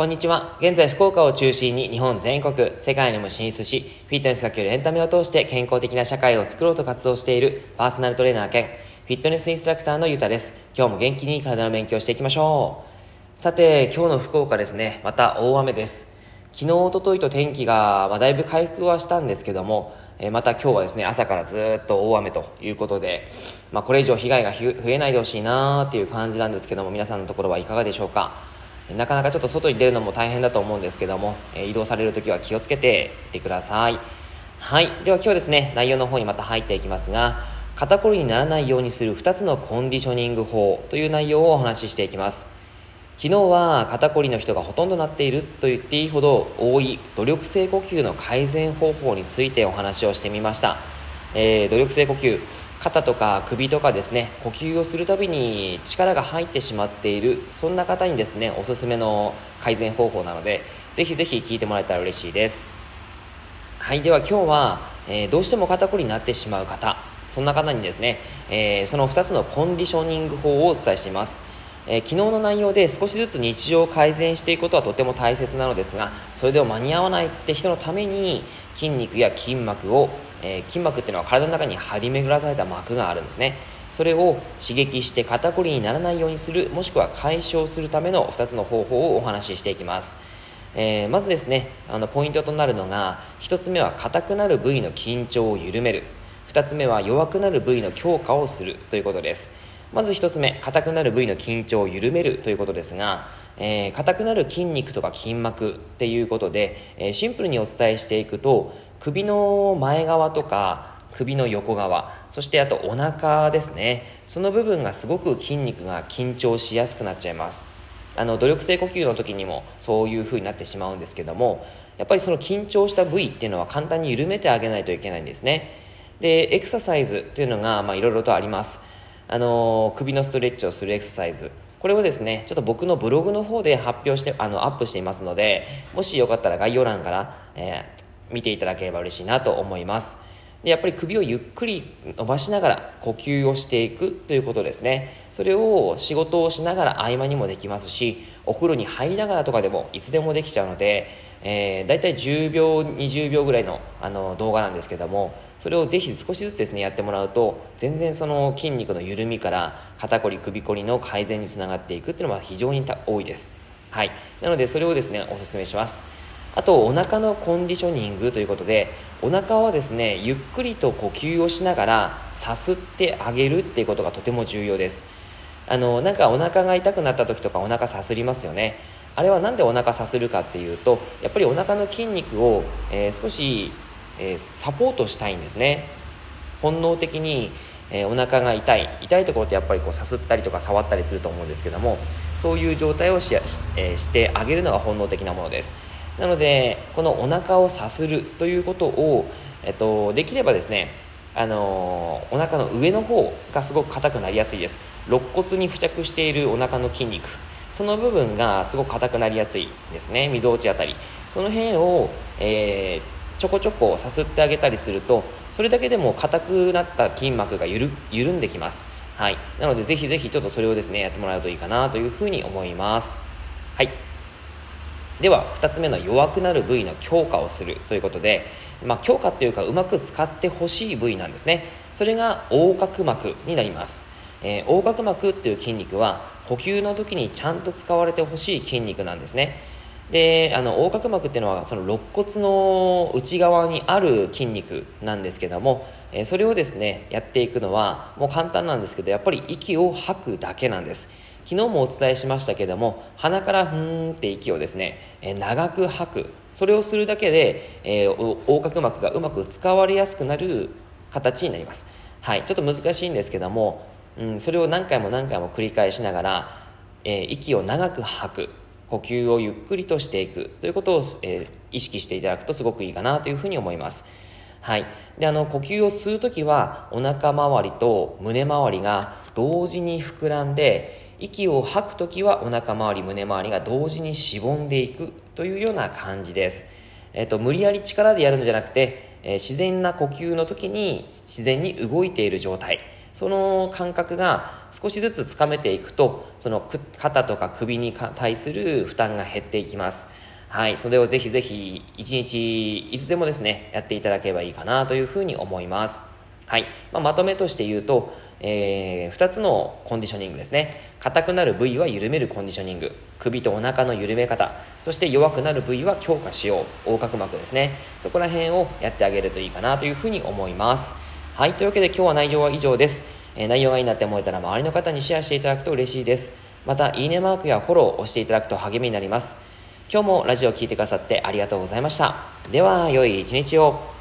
こんにちは。現在、福岡を中心に日本全国、世界にも進出し、フィットネスかけるエンタメを通して健康的な社会を作ろうと活動しているパーソナルトレーナー兼フィットネスインストラクターのゆうたです。今日も元気に体の勉強していきましょう。さて、今日の福岡ですね、また大雨です。昨日、おとといと天気が、まあ、だいぶ回復はしたんですけども、えまた今日はですね、朝からずっと大雨ということで、まあ、これ以上被害が増えないでほしいなーっていう感じなんですけども、皆さんのところはいかがでしょうか？なかなかちょっと外に出るのも大変だと思うんですけども、え移動される時は気をつけていってください。はい。では今日ですね内容の方にまた入っていきますが肩こりにならないようにする2つのコンディショニング法という内容をお話ししていきます。昨日は肩こりの人がほとんどなっていると言っていいほど多い努力性呼吸の改善方法についてお話をしてみました、えー、努力性呼吸。肩とか首とかですね呼吸をするたびに力が入ってしまっているそんな方にですねおすすめの改善方法なのでぜひぜひ聞いてもらえたら嬉しいです。はいでは今日は、えー、どうしても肩こりになってしまう方そんな方にですね、えー、その2つのコンディショニング法をお伝えしています。えー、昨日の内容で少しずつ日常を改善していくことはとても大切なのですがそれでも間に合わないって人のために筋肉や筋膜をえー、筋膜っていうのは体の中に張り巡らされた膜があるんですね。それを刺激して肩こりにならないようにするもしくは解消するための2つの方法をお話ししていきます、えー、まずですねあのポイントとなるのが1つ目は硬くなる部位の緊張を緩める。2つ目は弱くなる部位の強化をするということです。まず1つ目硬くなる部位の緊張を緩めるということですがえー、硬くなる筋肉とか筋膜っていうことで、えー、シンプルにお伝えしていくと首の前側とか首の横側そしてあとお腹ですね。その部分がすごく筋肉が緊張しやすくなっちゃいます。あの努力性呼吸の時にもそういう風になってしまうんですけどもやっぱりその緊張した部位っていうのは簡単に緩めてあげないといけないんですね。でエクササイズっていうのがいろいろとあります。あの首のストレッチをするエクササイズこれをですね、ちょっと僕のブログの方で発表して、あの、アップしていますので、もしよかったら概要欄から、えー、見ていただければ嬉しいなと思います。でやっぱり首をゆっくり伸ばしながら呼吸をしていくということですねそれを仕事をしながら合間にもできますしお風呂に入りながらとかでもいつでもできちゃうのでえー、大体10秒20秒ぐらいのあの動画なんですけどもそれをぜひ少しずつですねやってもらうと全然その筋肉の緩みから肩こり首こりの改善につながっていくっていうのは非常に多いです。はい。なのでそれをですねおすすめします。あとお腹のコンディショニングということでお腹はですねゆっくりと呼吸をしながらさすってあげるっていうことがとても重要です。あのなんかお腹が痛くなった時とかお腹さすりますよね。あれは何でお腹さするかっていうとやっぱりお腹の筋肉を、えー、少し、えー、サポートしたいんですね。本能的に、えー、お腹が痛い。痛いところってやっぱりこうさすったりとか触ったりすると思うんですけどもそういう状態をし,、えー、してあげるのが本能的なものです。なのでこのお腹をさするということを、えっと、できればですねあのお腹の上の方がすごく硬くなりやすいです。肋骨に付着しているお腹の筋肉。その部分がすごく硬くなりやすいですね。みぞおちあたり。その辺を、えー、ちょこちょこさすってあげたりするとそれだけでも硬くなった筋膜が緩緩んできます。はい。なのでぜひぜひちょっとそれをですねやってもらうといいかなというふうに思います。はい。では2つ目の弱くなる部位の強化をするということで、まあ、強化っていうかうまく使ってほしい部位なんですね。それが横隔膜になります。えー、横隔膜っていう筋肉は呼吸の時にちゃんと使われてほしい筋肉なんですね。であの横隔膜っていうのはその肋骨の内側にある筋肉なんですけども、えー、それをですねやっていくのはもう簡単なんですけどやっぱり息を吐くだけなんです。昨日もお伝えしましたけども鼻からふーんって息をですね、えー、長く吐く。それをするだけで、えー、横隔膜がうまく使われやすくなる形になります。はい。ちょっと難しいんですけどもうん、それを何回も何回も繰り返しながら、えー、息を長く吐く呼吸をゆっくりとしていくということを、えー、意識していただくとすごくいいかなというふうに思います。はい。であの呼吸を吸う時はお腹周りと胸周りが同時に膨らんで息を吐く時はお腹周り胸周りが同時にしぼんでいくというような感じです。えっと、無理やり力でやるんじゃなくて、えー、自然な呼吸の時に自然に動いている状態。その感覚が少しずつつかめていくとその肩とか首に対する負担が減っていきます。はい。それをぜひぜひ一日いつでもですねやっていただければいいかなというふうに思います。はい、まあ、まとめとして言うと、えー、2つのコンディショニングですね。硬くなる部位は緩めるコンディショニング。首とお腹の緩め方。そして弱くなる部位は強化しよう。横隔膜ですね。そこら辺をやってあげるといいかなというふうに思います。はいというわけで今日は内容は以上です、えー、内容がいいなって思えたら周りの方にシェアしていただくと嬉しいです。またいいねマークやフォローを押していただくと励みになります。今日もラジオを聴いてくださってありがとうございました。では良い一日を。